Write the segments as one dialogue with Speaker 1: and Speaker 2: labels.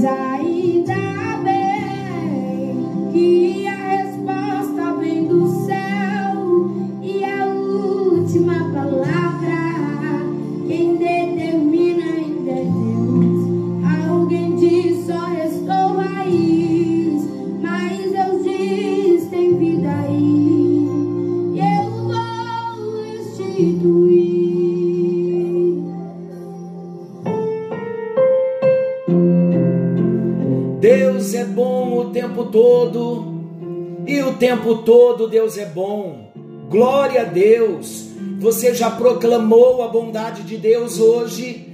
Speaker 1: dài đã tempo todo Deus é bom. Glória a Deus. Você já proclamou a bondade de Deus hoje?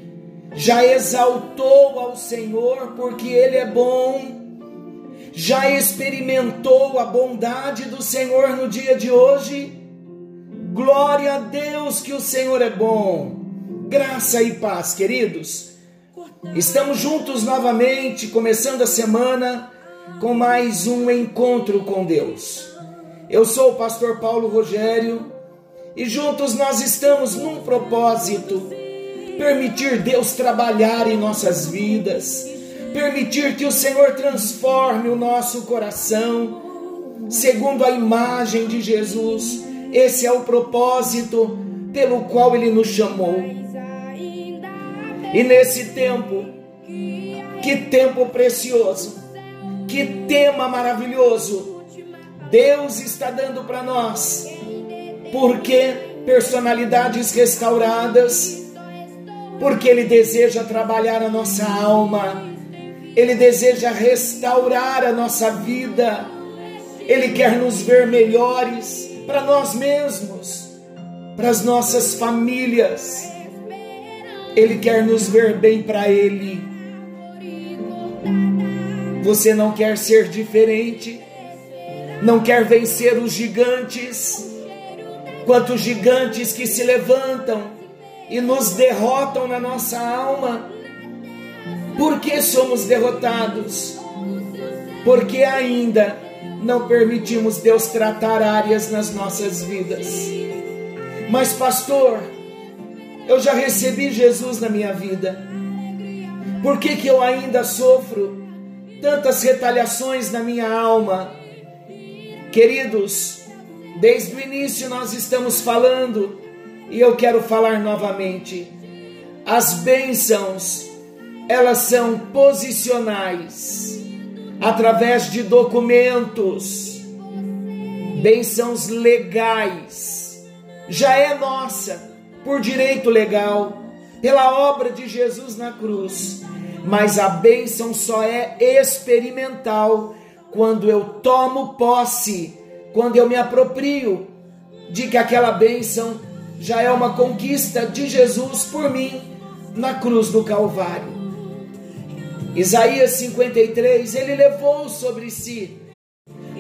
Speaker 1: Já exaltou ao Senhor porque Ele é bom? Já experimentou a bondade do Senhor no dia de hoje? Glória a Deus que o Senhor é bom. Graça e paz, queridos. Estamos juntos novamente, começando a semana com mais um encontro com Deus. Eu sou o pastor Paulo Rogério e juntos nós estamos num propósito: permitir Deus trabalhar em nossas vidas, permitir que o Senhor transforme o nosso coração segundo a imagem de Jesus. Esse é o propósito pelo qual ele nos chamou. E nesse tempo, que tempo precioso, que tema maravilhoso. Deus está dando para nós. Porque personalidades restauradas, porque Ele deseja trabalhar a nossa alma, Ele deseja restaurar a nossa vida, Ele quer nos ver melhores para nós mesmos, para as nossas famílias, Ele quer nos ver bem para Ele. Você não quer ser diferente, não quer vencer os gigantes, quantos gigantes que se levantam e nos derrotam na nossa alma. Por que somos derrotados? Porque ainda não permitimos Deus tratar áreas nas nossas vidas. Mas, pastor, eu já recebi Jesus na minha vida. Por que, que eu ainda sofro tantas retaliações na minha alma. Queridos, desde o início nós estamos falando e eu quero falar novamente. As bênçãos, elas são posicionais através de documentos, bênçãos legais. Já é nossa por direito legal, pela obra de Jesus na cruz mas a bênção só é experimental quando eu tomo posse, quando eu me aproprio de que aquela bênção já é uma conquista de Jesus por mim na cruz do Calvário. Isaías 53, ele levou sobre si.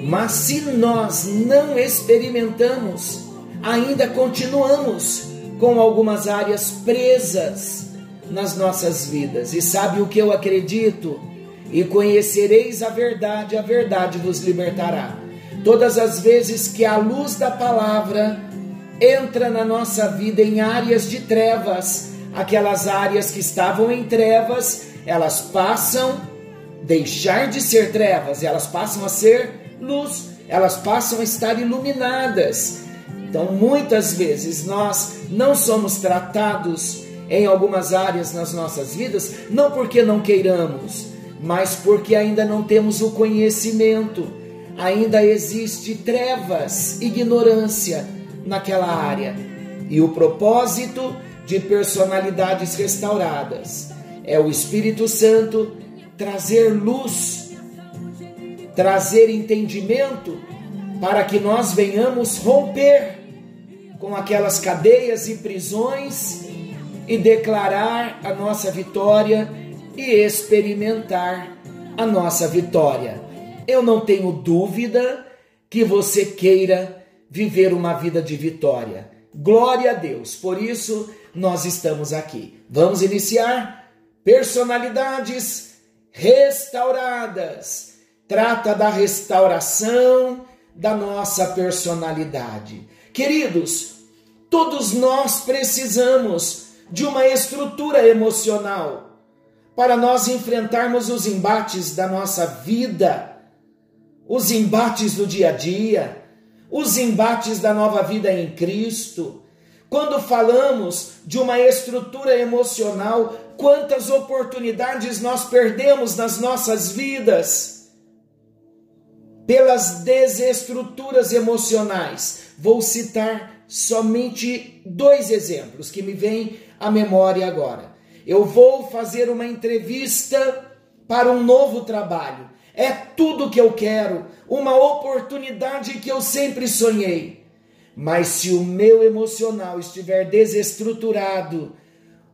Speaker 1: Mas se nós não experimentamos, ainda continuamos com algumas áreas presas nas nossas vidas. E sabe o que eu acredito? E conhecereis a verdade, a verdade vos libertará. Todas as vezes que a luz da palavra entra na nossa vida em áreas de trevas, aquelas áreas que estavam em trevas, elas passam deixar de ser trevas, elas passam a ser luz, elas passam a estar iluminadas. Então, muitas vezes nós não somos tratados em algumas áreas nas nossas vidas, não porque não queiramos, mas porque ainda não temos o conhecimento, ainda existe trevas, ignorância naquela área. E o propósito de personalidades restauradas é o Espírito Santo trazer luz, trazer entendimento para que nós venhamos romper com aquelas cadeias e prisões e declarar a nossa vitória e experimentar a nossa vitória. Eu não tenho dúvida que você queira viver uma vida de vitória. Glória a Deus. Por isso nós estamos aqui. Vamos iniciar personalidades restauradas. Trata da restauração da nossa personalidade. Queridos, todos nós precisamos de uma estrutura emocional para nós enfrentarmos os embates da nossa vida, os embates do dia a dia, os embates da nova vida em Cristo. Quando falamos de uma estrutura emocional, quantas oportunidades nós perdemos nas nossas vidas pelas desestruturas emocionais. Vou citar somente dois exemplos que me vêm à memória agora. Eu vou fazer uma entrevista para um novo trabalho. É tudo que eu quero, uma oportunidade que eu sempre sonhei. Mas se o meu emocional estiver desestruturado,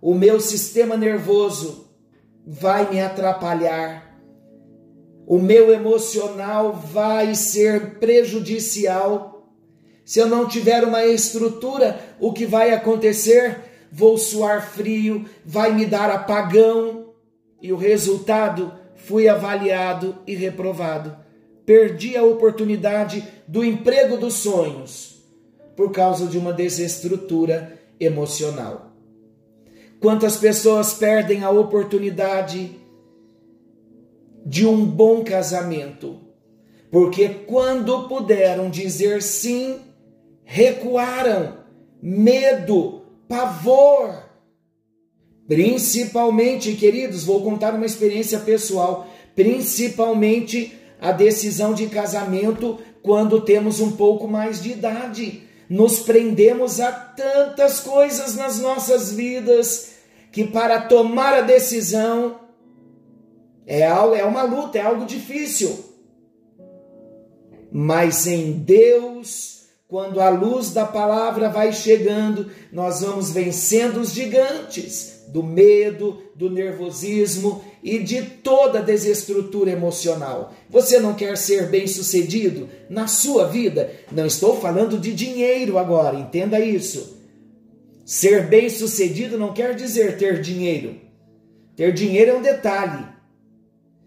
Speaker 1: o meu sistema nervoso vai me atrapalhar. O meu emocional vai ser prejudicial. Se eu não tiver uma estrutura, o que vai acontecer? Vou suar frio, vai me dar apagão, e o resultado fui avaliado e reprovado. Perdi a oportunidade do emprego dos sonhos por causa de uma desestrutura emocional. Quantas pessoas perdem a oportunidade de um bom casamento, porque quando puderam dizer sim, recuaram, medo, pavor. Principalmente, queridos, vou contar uma experiência pessoal, principalmente a decisão de casamento quando temos um pouco mais de idade. Nos prendemos a tantas coisas nas nossas vidas que para tomar a decisão é, algo, é uma luta, é algo difícil. Mas em Deus, quando a luz da palavra vai chegando, nós vamos vencendo os gigantes do medo, do nervosismo e de toda desestrutura emocional. Você não quer ser bem-sucedido na sua vida? Não estou falando de dinheiro agora, entenda isso. Ser bem-sucedido não quer dizer ter dinheiro. Ter dinheiro é um detalhe.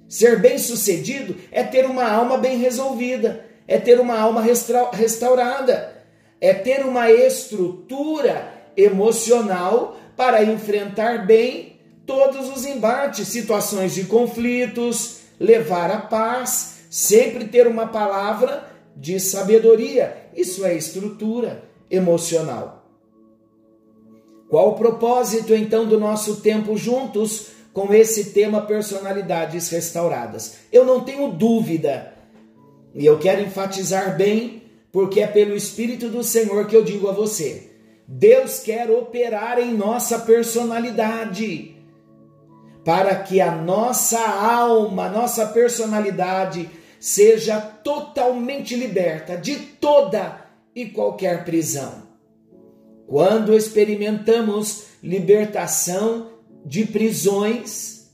Speaker 1: Ser bem-sucedido é ter uma alma bem resolvida, é ter uma alma restaurada, é ter uma estrutura emocional para enfrentar bem todos os embates, situações de conflitos, levar a paz, sempre ter uma palavra de sabedoria. Isso é estrutura emocional. Qual o propósito então do nosso tempo juntos com esse tema personalidades restauradas? Eu não tenho dúvida, e eu quero enfatizar bem, porque é pelo Espírito do Senhor que eu digo a você: Deus quer operar em nossa personalidade, para que a nossa alma, nossa personalidade, seja totalmente liberta de toda e qualquer prisão. Quando experimentamos libertação de prisões,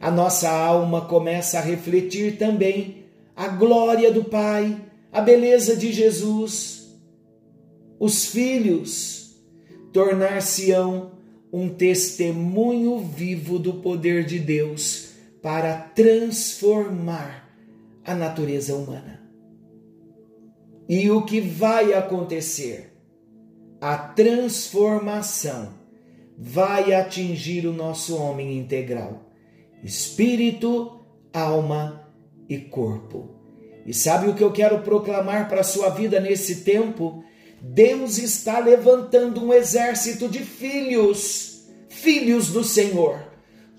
Speaker 1: a nossa alma começa a refletir também a glória do Pai, a beleza de Jesus. Os filhos tornar-se-ão um testemunho vivo do poder de Deus para transformar a natureza humana. E o que vai acontecer? a transformação vai atingir o nosso homem integral, espírito, alma e corpo. E sabe o que eu quero proclamar para a sua vida nesse tempo? Deus está levantando um exército de filhos, filhos do Senhor,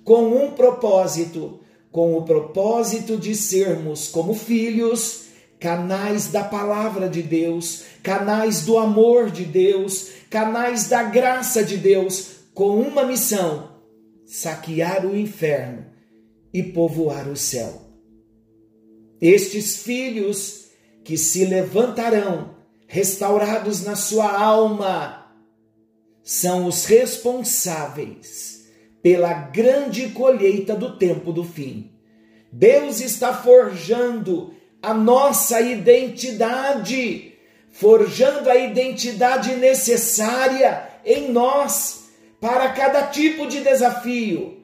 Speaker 1: com um propósito, com o propósito de sermos como filhos canais da palavra de Deus, canais do amor de Deus, canais da graça de Deus, com uma missão: saquear o inferno e povoar o céu. Estes filhos que se levantarão, restaurados na sua alma, são os responsáveis pela grande colheita do tempo do fim. Deus está forjando a nossa identidade, forjando a identidade necessária em nós para cada tipo de desafio.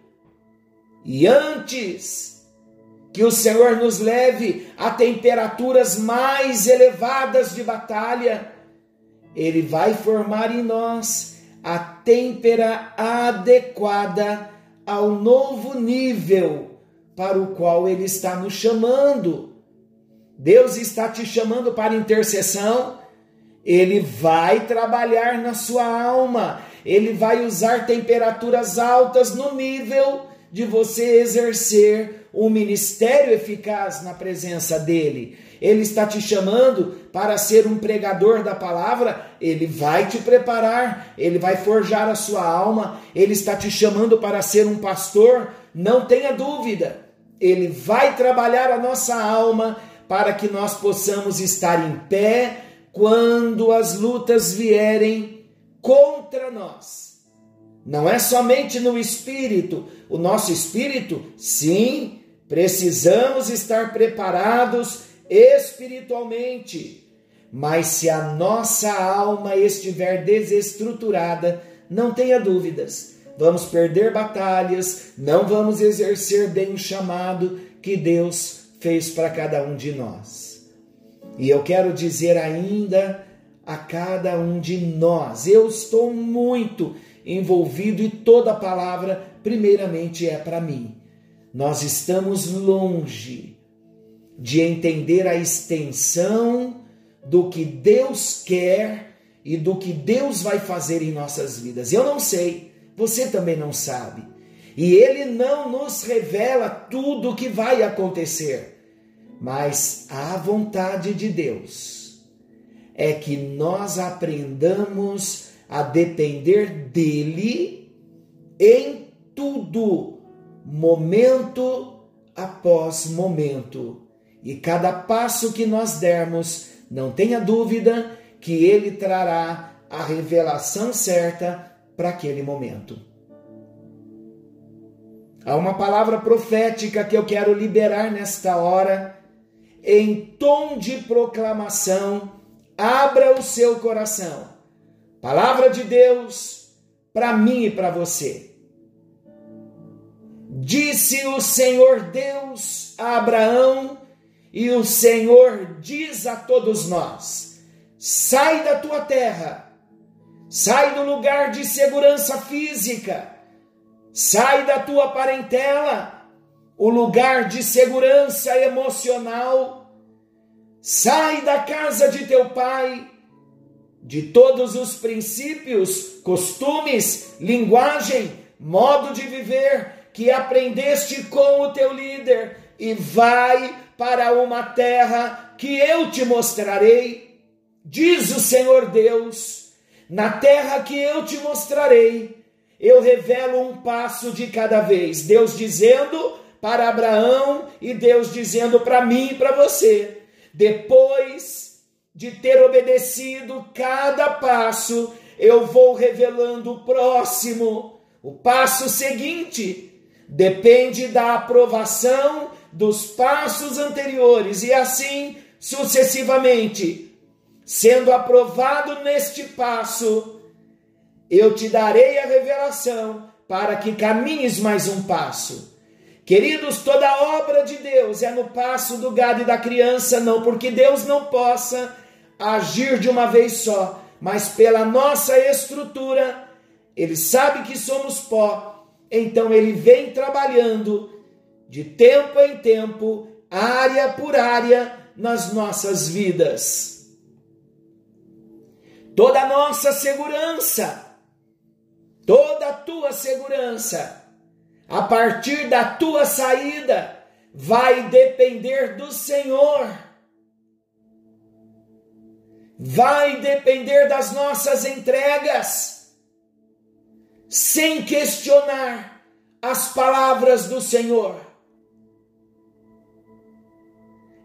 Speaker 1: E antes que o Senhor nos leve a temperaturas mais elevadas de batalha, Ele vai formar em nós a têmpera adequada ao novo nível para o qual Ele está nos chamando. Deus está te chamando para intercessão, Ele vai trabalhar na sua alma, Ele vai usar temperaturas altas no nível de você exercer um ministério eficaz na presença dEle. Ele está te chamando para ser um pregador da palavra, ele vai te preparar, ele vai forjar a sua alma, ele está te chamando para ser um pastor, não tenha dúvida. Ele vai trabalhar a nossa alma para que nós possamos estar em pé quando as lutas vierem contra nós. Não é somente no espírito, o nosso espírito, sim, precisamos estar preparados espiritualmente. Mas se a nossa alma estiver desestruturada, não tenha dúvidas, vamos perder batalhas, não vamos exercer bem o chamado que Deus fez para cada um de nós. E eu quero dizer ainda a cada um de nós, eu estou muito envolvido e toda palavra, primeiramente, é para mim. Nós estamos longe de entender a extensão do que Deus quer e do que Deus vai fazer em nossas vidas. Eu não sei, você também não sabe. E Ele não nos revela tudo o que vai acontecer, mas a vontade de Deus é que nós aprendamos a depender dEle em tudo, momento após momento e cada passo que nós dermos, não tenha dúvida que ele trará a revelação certa para aquele momento. Há uma palavra profética que eu quero liberar nesta hora, em tom de proclamação, abra o seu coração. Palavra de Deus para mim e para você. Disse o Senhor Deus a Abraão e o Senhor diz a todos nós: sai da tua terra, sai do lugar de segurança física, sai da tua parentela, o lugar de segurança emocional, sai da casa de teu pai, de todos os princípios, costumes, linguagem, modo de viver que aprendeste com o teu líder e vai para uma terra que eu te mostrarei, diz o Senhor Deus. Na terra que eu te mostrarei, eu revelo um passo de cada vez. Deus dizendo para Abraão e Deus dizendo para mim e para você. Depois de ter obedecido cada passo, eu vou revelando o próximo. O passo seguinte depende da aprovação dos passos anteriores e assim sucessivamente. Sendo aprovado neste passo, eu te darei a revelação para que caminhes mais um passo. Queridos, toda obra de Deus é no passo do gado e da criança, não porque Deus não possa agir de uma vez só, mas pela nossa estrutura, Ele sabe que somos pó, então Ele vem trabalhando de tempo em tempo, área por área nas nossas vidas. Toda a nossa segurança, toda a tua segurança, a partir da tua saída, vai depender do Senhor. Vai depender das nossas entregas, sem questionar as palavras do Senhor.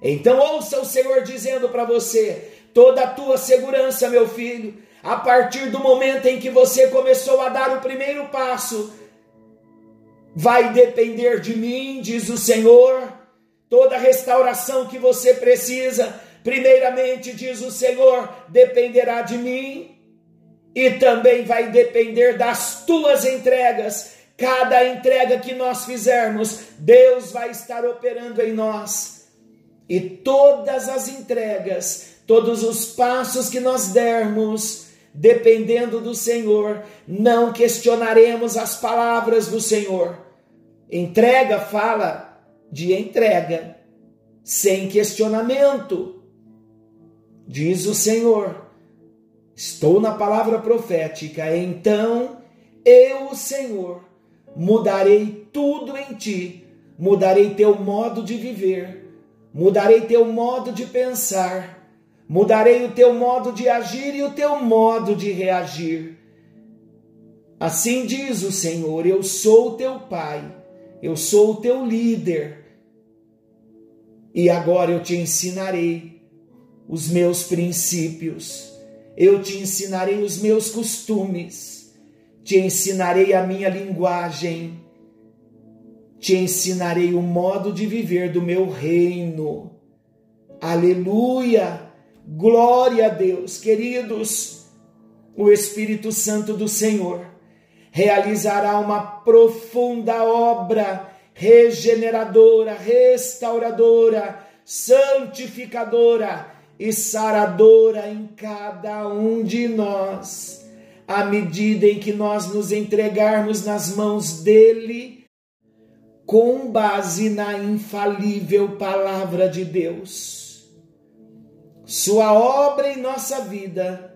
Speaker 1: Então ouça o Senhor dizendo para você: toda a tua segurança, meu filho, a partir do momento em que você começou a dar o primeiro passo, vai depender de mim, diz o Senhor. Toda restauração que você precisa, primeiramente, diz o Senhor, dependerá de mim e também vai depender das tuas entregas. Cada entrega que nós fizermos, Deus vai estar operando em nós e todas as entregas, todos os passos que nós dermos, dependendo do Senhor, não questionaremos as palavras do Senhor. Entrega fala de entrega, sem questionamento. Diz o Senhor: Estou na palavra profética, então eu, Senhor, mudarei tudo em ti, mudarei teu modo de viver, mudarei teu modo de pensar, mudarei o teu modo de agir e o teu modo de reagir. Assim diz o Senhor: Eu sou o teu Pai, eu sou o teu líder, e agora eu te ensinarei os meus princípios, eu te ensinarei os meus costumes te ensinarei a minha linguagem, te ensinarei o modo de viver do meu reino. Aleluia! Glória a Deus, queridos. O Espírito Santo do Senhor realizará uma profunda obra regeneradora, restauradora, santificadora e saradora em cada um de nós à medida em que nós nos entregarmos nas mãos dele, com base na infalível palavra de Deus. Sua obra em nossa vida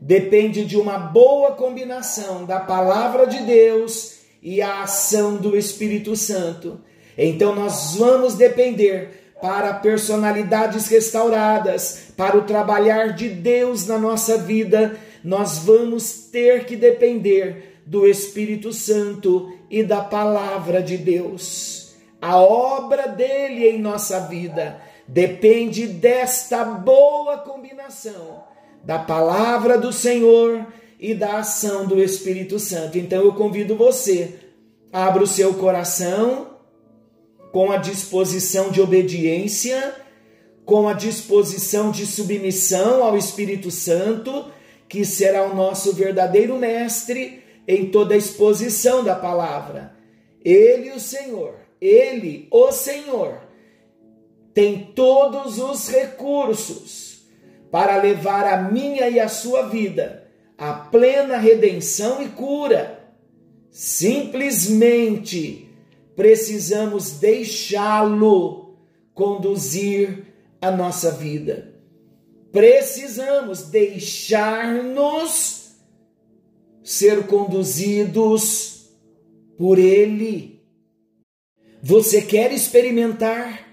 Speaker 1: depende de uma boa combinação da palavra de Deus e a ação do Espírito Santo. Então nós vamos depender para personalidades restauradas, para o trabalhar de Deus na nossa vida nós vamos ter que depender do Espírito Santo e da palavra de Deus. A obra dele em nossa vida depende desta boa combinação da palavra do Senhor e da ação do Espírito Santo. Então eu convido você, abra o seu coração com a disposição de obediência, com a disposição de submissão ao Espírito Santo que será o nosso verdadeiro mestre em toda a exposição da palavra. Ele, o Senhor, ele, o Senhor, tem todos os recursos para levar a minha e a sua vida à plena redenção e cura. Simplesmente precisamos deixá-lo conduzir a nossa vida precisamos deixar-nos ser conduzidos por Ele. Você quer experimentar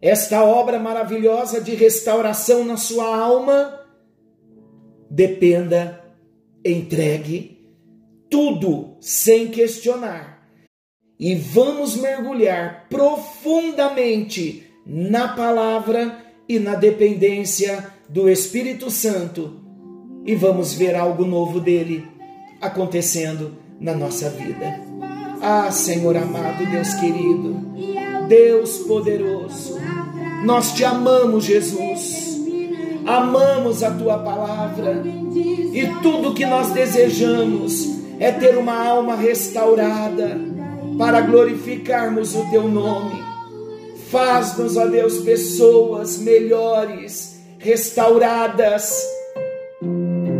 Speaker 1: esta obra maravilhosa de restauração na sua alma? Dependa, entregue tudo sem questionar e vamos mergulhar profundamente na palavra e na dependência do Espírito Santo e vamos ver algo novo dele acontecendo na nossa vida. Ah, Senhor amado, Deus querido, Deus poderoso, nós te amamos, Jesus. Amamos a tua palavra e tudo que nós desejamos é ter uma alma restaurada para glorificarmos o teu nome Faz-nos, ó Deus, pessoas melhores, restauradas,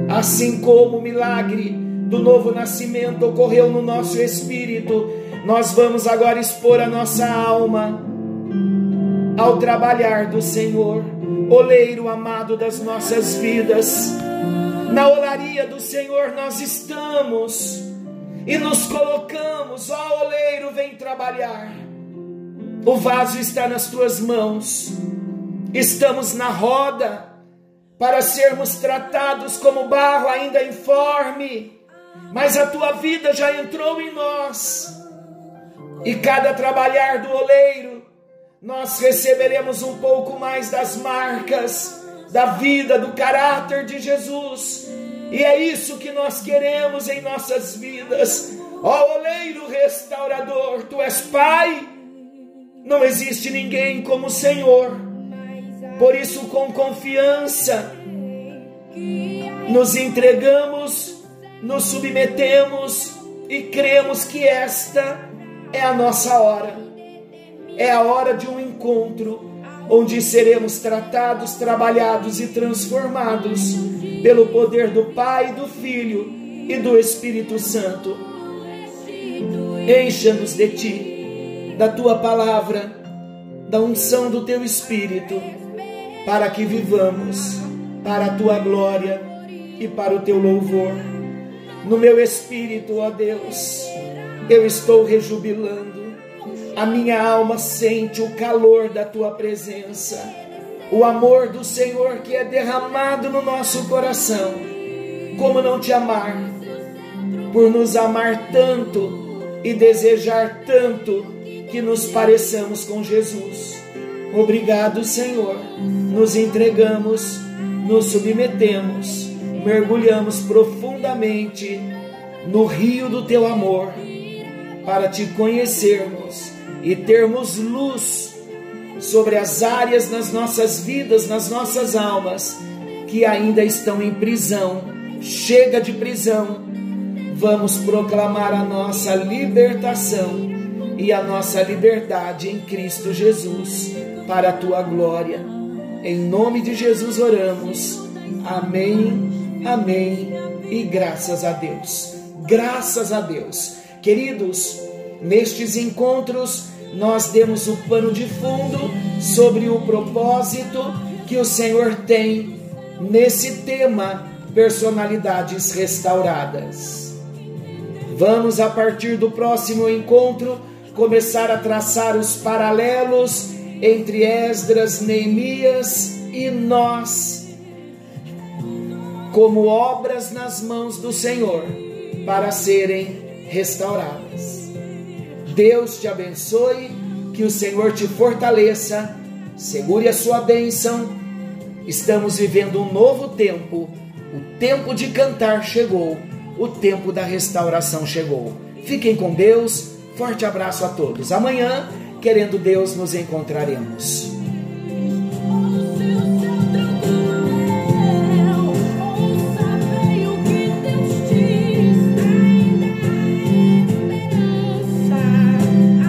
Speaker 1: assim como o milagre do novo nascimento ocorreu no nosso espírito. Nós vamos agora expor a nossa alma ao trabalhar do Senhor, oleiro amado das nossas vidas. Na olaria do Senhor nós estamos e nos colocamos, ó oleiro, vem trabalhar o vaso está nas tuas mãos. Estamos na roda para sermos tratados como barro ainda informe, mas a tua vida já entrou em nós. E cada trabalhar do oleiro, nós receberemos um pouco mais das marcas da vida, do caráter de Jesus. E é isso que nós queremos em nossas vidas. Ó oleiro restaurador, tu és Pai não existe ninguém como o Senhor. Por isso, com confiança, nos entregamos, nos submetemos e cremos que esta é a nossa hora. É a hora de um encontro onde seremos tratados, trabalhados e transformados pelo poder do Pai, do Filho e do Espírito Santo. Encha-nos de ti, da tua palavra, da unção do teu espírito, para que vivamos para a tua glória e para o teu louvor. No meu espírito, ó Deus, eu estou rejubilando. A minha alma sente o calor da tua presença, o amor do Senhor que é derramado no nosso coração. Como não te amar? Por nos amar tanto e desejar tanto que nos pareçamos com Jesus. Obrigado, Senhor. Nos entregamos nos submetemos, mergulhamos profundamente no rio do teu amor para te conhecermos e termos luz sobre as áreas nas nossas vidas, nas nossas almas que ainda estão em prisão. Chega de prisão. Vamos proclamar a nossa libertação e a nossa liberdade em Cristo Jesus para a tua glória. Em nome de Jesus oramos. Amém, amém e graças a Deus. Graças a Deus. Queridos, nestes encontros nós demos o pano de fundo sobre o propósito que o Senhor tem nesse tema personalidades restauradas. Vamos a partir do próximo encontro começar a traçar os paralelos entre Esdras, Neemias e nós, como obras nas mãos do Senhor, para serem restauradas. Deus te abençoe, que o Senhor te fortaleça, segure a sua bênção. Estamos vivendo um novo tempo. O tempo de cantar chegou, o tempo da restauração chegou. Fiquem com Deus. Forte abraço a todos. Amanhã Querendo Deus, nos encontraremos.